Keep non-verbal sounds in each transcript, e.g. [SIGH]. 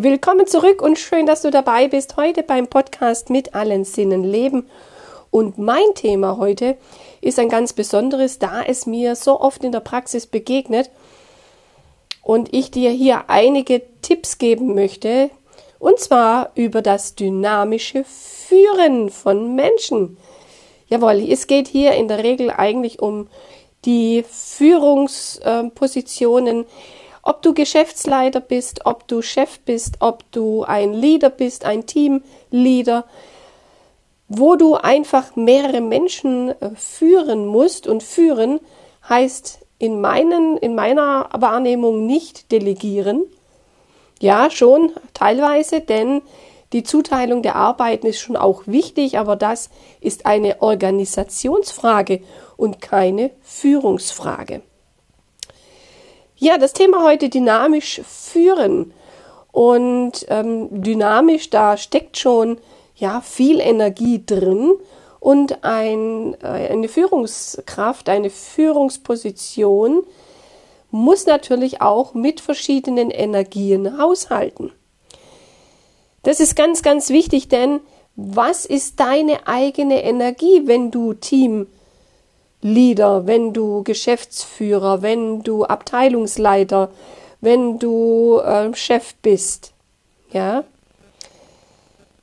Willkommen zurück und schön, dass du dabei bist heute beim Podcast mit allen Sinnen leben. Und mein Thema heute ist ein ganz besonderes, da es mir so oft in der Praxis begegnet und ich dir hier einige Tipps geben möchte, und zwar über das dynamische Führen von Menschen. Jawohl, es geht hier in der Regel eigentlich um die Führungspositionen, ob du Geschäftsleiter bist, ob du Chef bist, ob du ein Leader bist, ein Teamleader, wo du einfach mehrere Menschen äh, führen musst und führen heißt in meinen in meiner Wahrnehmung nicht delegieren. Ja, schon teilweise, denn die Zuteilung der Arbeiten ist schon auch wichtig, aber das ist eine Organisationsfrage und keine Führungsfrage. Ja, das Thema heute dynamisch führen. Und ähm, dynamisch, da steckt schon ja viel Energie drin und ein, äh, eine Führungskraft, eine Führungsposition muss natürlich auch mit verschiedenen Energien haushalten. Das ist ganz, ganz wichtig, denn was ist deine eigene Energie, wenn du Team Leader, wenn du Geschäftsführer, wenn du Abteilungsleiter, wenn du äh, Chef bist. Ja.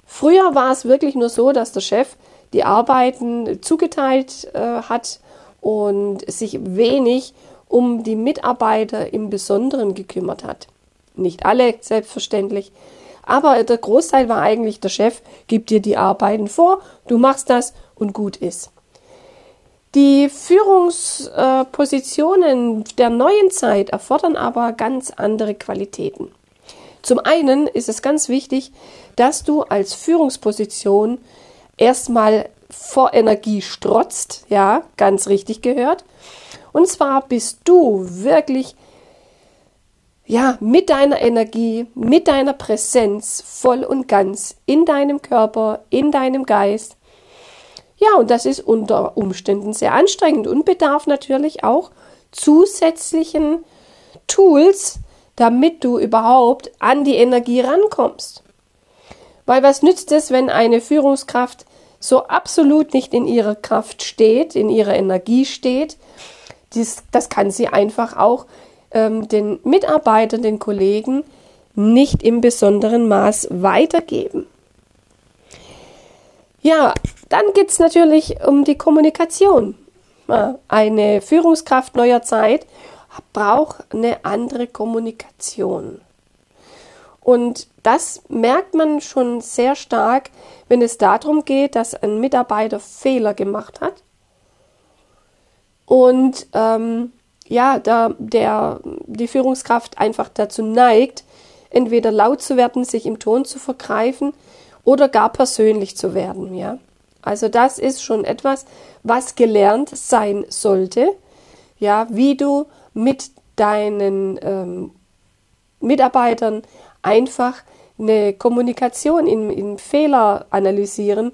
Früher war es wirklich nur so, dass der Chef die Arbeiten zugeteilt äh, hat und sich wenig um die Mitarbeiter im Besonderen gekümmert hat. Nicht alle, selbstverständlich. Aber der Großteil war eigentlich der Chef, gibt dir die Arbeiten vor, du machst das und gut ist. Die Führungspositionen der neuen Zeit erfordern aber ganz andere Qualitäten. Zum einen ist es ganz wichtig, dass du als Führungsposition erstmal vor Energie strotzt, ja, ganz richtig gehört. Und zwar bist du wirklich ja, mit deiner Energie, mit deiner Präsenz voll und ganz in deinem Körper, in deinem Geist ja, und das ist unter Umständen sehr anstrengend und bedarf natürlich auch zusätzlichen Tools, damit du überhaupt an die Energie rankommst. Weil was nützt es, wenn eine Führungskraft so absolut nicht in ihrer Kraft steht, in ihrer Energie steht? Dies, das kann sie einfach auch ähm, den Mitarbeitern, den Kollegen nicht im besonderen Maß weitergeben. Ja, dann geht es natürlich um die Kommunikation. Eine Führungskraft neuer Zeit braucht eine andere Kommunikation. Und das merkt man schon sehr stark, wenn es darum geht, dass ein Mitarbeiter Fehler gemacht hat. Und ähm, ja, da der, die Führungskraft einfach dazu neigt, entweder laut zu werden, sich im Ton zu vergreifen oder gar persönlich zu werden, ja. Also das ist schon etwas, was gelernt sein sollte, ja, wie du mit deinen ähm, Mitarbeitern einfach eine Kommunikation in, in Fehler analysieren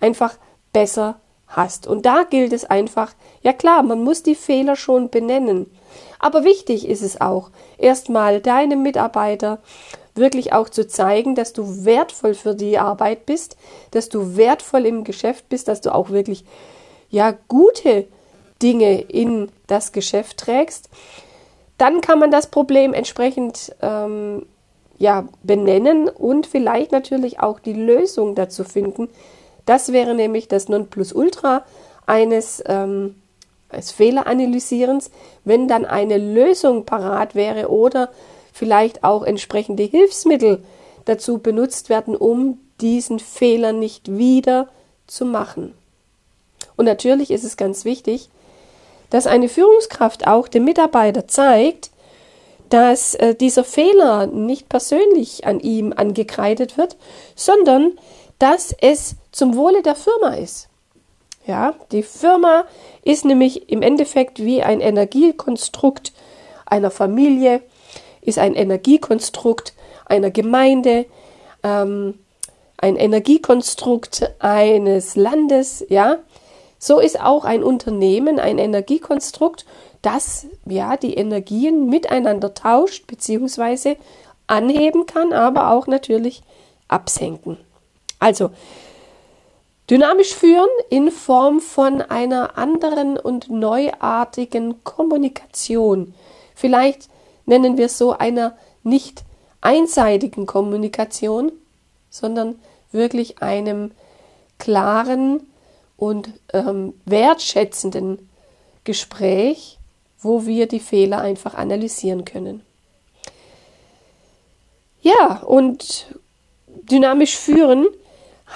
einfach besser hast. Und da gilt es einfach, ja klar, man muss die Fehler schon benennen. Aber wichtig ist es auch, erstmal deinem Mitarbeiter wirklich auch zu zeigen, dass du wertvoll für die Arbeit bist, dass du wertvoll im Geschäft bist, dass du auch wirklich ja gute Dinge in das Geschäft trägst, dann kann man das Problem entsprechend ähm, ja benennen und vielleicht natürlich auch die Lösung dazu finden. Das wäre nämlich das Nonplusultra eines ähm, als Fehleranalysierens, wenn dann eine Lösung parat wäre oder vielleicht auch entsprechende Hilfsmittel dazu benutzt werden, um diesen Fehler nicht wieder zu machen. Und natürlich ist es ganz wichtig, dass eine Führungskraft auch dem Mitarbeiter zeigt, dass äh, dieser Fehler nicht persönlich an ihm angekreidet wird, sondern dass es zum Wohle der Firma ist. Ja, die Firma ist nämlich im Endeffekt wie ein Energiekonstrukt einer Familie, ist ein Energiekonstrukt einer Gemeinde, ähm, ein Energiekonstrukt eines Landes, ja. So ist auch ein Unternehmen ein Energiekonstrukt, das ja die Energien miteinander tauscht, beziehungsweise anheben kann, aber auch natürlich absenken. Also dynamisch führen in Form von einer anderen und neuartigen Kommunikation. Vielleicht nennen wir so einer nicht einseitigen Kommunikation, sondern wirklich einem klaren und ähm, wertschätzenden Gespräch, wo wir die Fehler einfach analysieren können. Ja, und dynamisch führen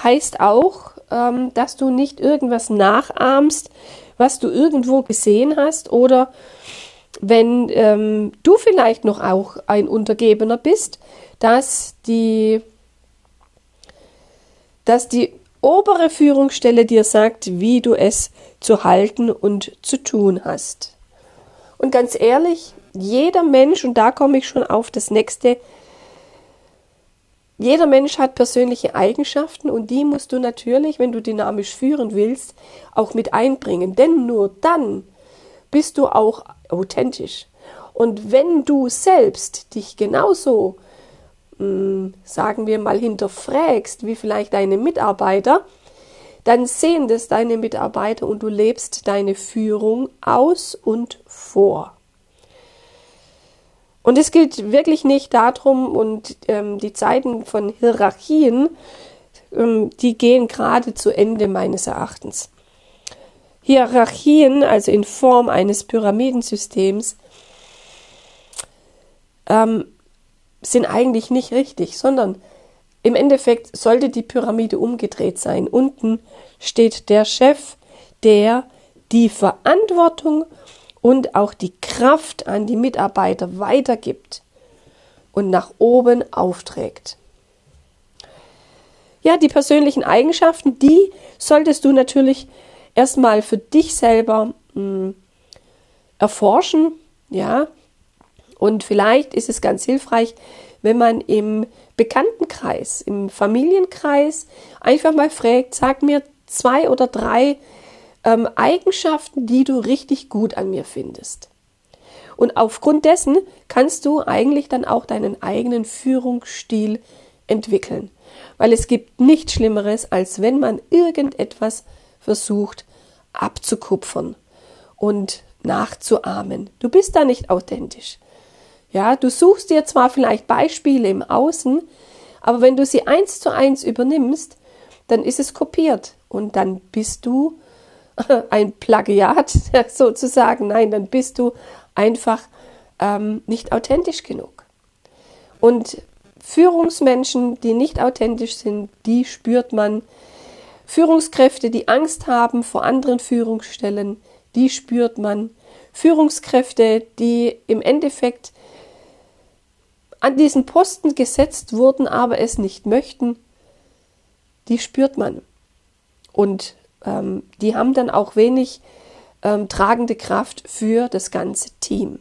heißt auch, ähm, dass du nicht irgendwas nachahmst, was du irgendwo gesehen hast oder wenn ähm, du vielleicht noch auch ein Untergebener bist, dass die, dass die obere Führungsstelle dir sagt, wie du es zu halten und zu tun hast. Und ganz ehrlich, jeder Mensch, und da komme ich schon auf das nächste, jeder Mensch hat persönliche Eigenschaften und die musst du natürlich, wenn du dynamisch führen willst, auch mit einbringen. Denn nur dann bist du auch authentisch. Und wenn du selbst dich genauso, mh, hm, sagen wir mal, hinterfragst, wie vielleicht deine Mitarbeiter, dann sehen das deine Mitarbeiter und du lebst deine Führung aus und vor. Und es geht wirklich nicht darum, und ähm, die Zeiten von Hierarchien, ähm, die gehen gerade zu Ende meines Erachtens. Hierarchien, also in Form eines Pyramidensystems, ähm, sind eigentlich nicht richtig, sondern im Endeffekt sollte die Pyramide umgedreht sein. Unten steht der Chef, der die Verantwortung und auch die Kraft an die Mitarbeiter weitergibt und nach oben aufträgt. Ja, die persönlichen Eigenschaften, die solltest du natürlich erstmal für dich selber mh, hm, erforschen, ja. Und vielleicht ist es ganz hilfreich, wenn man im Bekanntenkreis, im Familienkreis einfach mal fragt, sag mir zwei oder drei ähm, Eigenschaften, die du richtig gut an mir findest. Und aufgrund dessen kannst du eigentlich dann auch deinen eigenen Führungsstil entwickeln. Weil es gibt nichts Schlimmeres, als wenn man irgendetwas versucht abzukupfern und nachzuahmen. Du bist da nicht authentisch. Ja, du suchst dir zwar vielleicht Beispiele im Außen, aber wenn du sie eins zu eins übernimmst, dann ist es kopiert und dann bist du [LAUGHS] ein Plagiat [LAUGHS] sozusagen. Nein, dann bist du einfach ähm, nicht authentisch genug. Und Führungsmenschen, die nicht authentisch sind, die spürt man. Führungskräfte, die Angst haben vor anderen Führungsstellen, die spürt man. Führungskräfte, die im Endeffekt an diesen Posten gesetzt wurden, aber es nicht möchten, die spürt man. Und ähm, die haben dann auch wenig ähm, tragende Kraft für das ganze Team.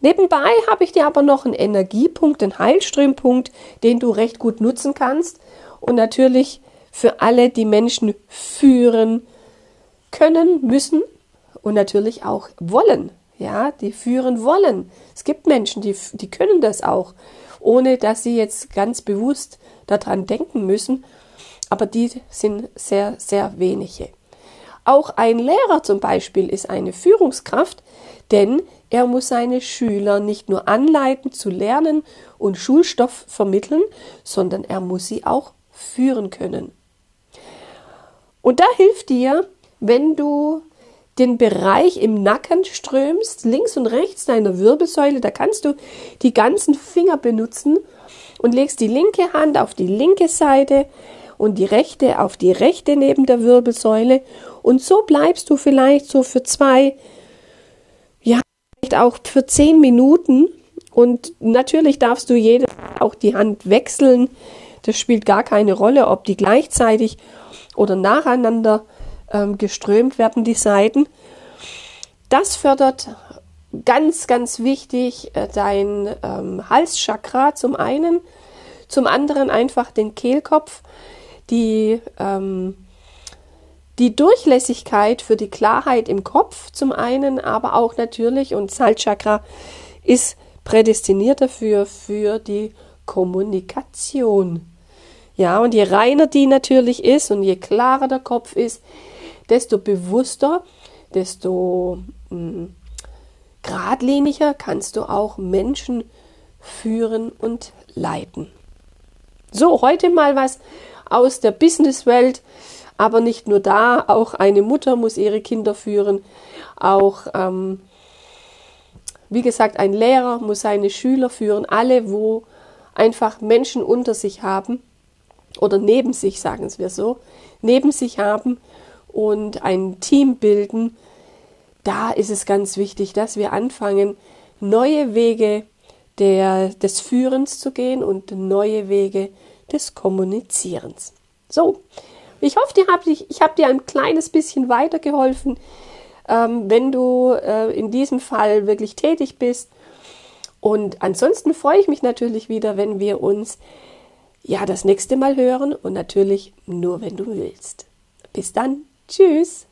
Nebenbei habe ich dir aber noch einen Energiepunkt, einen Heilströmpunkt, den du recht gut nutzen kannst und natürlich für alle, die Menschen führen können, müssen und natürlich auch wollen. Ja, die führen wollen. Es gibt Menschen, die, die können das auch, ohne dass sie jetzt ganz bewusst daran denken müssen aber die sind sehr, sehr wenige. Auch ein Lehrer zum Beispiel ist eine Führungskraft, denn er muss seine Schüler nicht nur anleiten zu lernen und Schulstoff vermitteln, sondern er muss sie auch führen können. Und da hilft dir, wenn du den Bereich im Nacken strömst, links und rechts deiner Wirbelsäule, da kannst du die ganzen Finger benutzen und legst die linke Hand auf die linke Seite, und die rechte auf die rechte neben der Wirbelsäule. Und so bleibst du vielleicht so für zwei, ja, vielleicht auch für zehn Minuten. Und natürlich darfst du jede auch die Hand wechseln. Das spielt gar keine Rolle, ob die gleichzeitig oder nacheinander ähm, geströmt werden, die Seiten. Das fördert ganz, ganz wichtig äh, dein ähm, Halschakra zum einen, zum anderen einfach den Kehlkopf die, ähm, die Durchlässigkeit für die Klarheit im Kopf zum einen, aber auch natürlich, und Salchakra ist prädestiniert dafür, für die Kommunikation. Ja, und je reiner die natürlich ist und je klarer der Kopf ist, desto bewusster, desto mh, hm, geradliniger kannst du auch Menschen führen und leiten. So, heute mal was aus der Businesswelt, aber nicht nur da, auch eine Mutter muss ihre Kinder führen, auch ähm, wie gesagt, ein Lehrer muss seine Schüler führen, alle, wo einfach Menschen unter sich haben oder neben sich, sagen wir so, neben sich haben und ein Team bilden, da ist es ganz wichtig, dass wir anfangen, neue Wege der, des Führens zu gehen und neue Wege des Kommunizierens. So, ich hoffe, ich habe dir ein kleines bisschen weitergeholfen, ähm, wenn du äh, in diesem Fall wirklich tätig bist. Und ansonsten freue ich mich natürlich wieder, wenn wir uns ja das nächste Mal hören und natürlich nur, wenn du willst. Bis dann. Tschüss.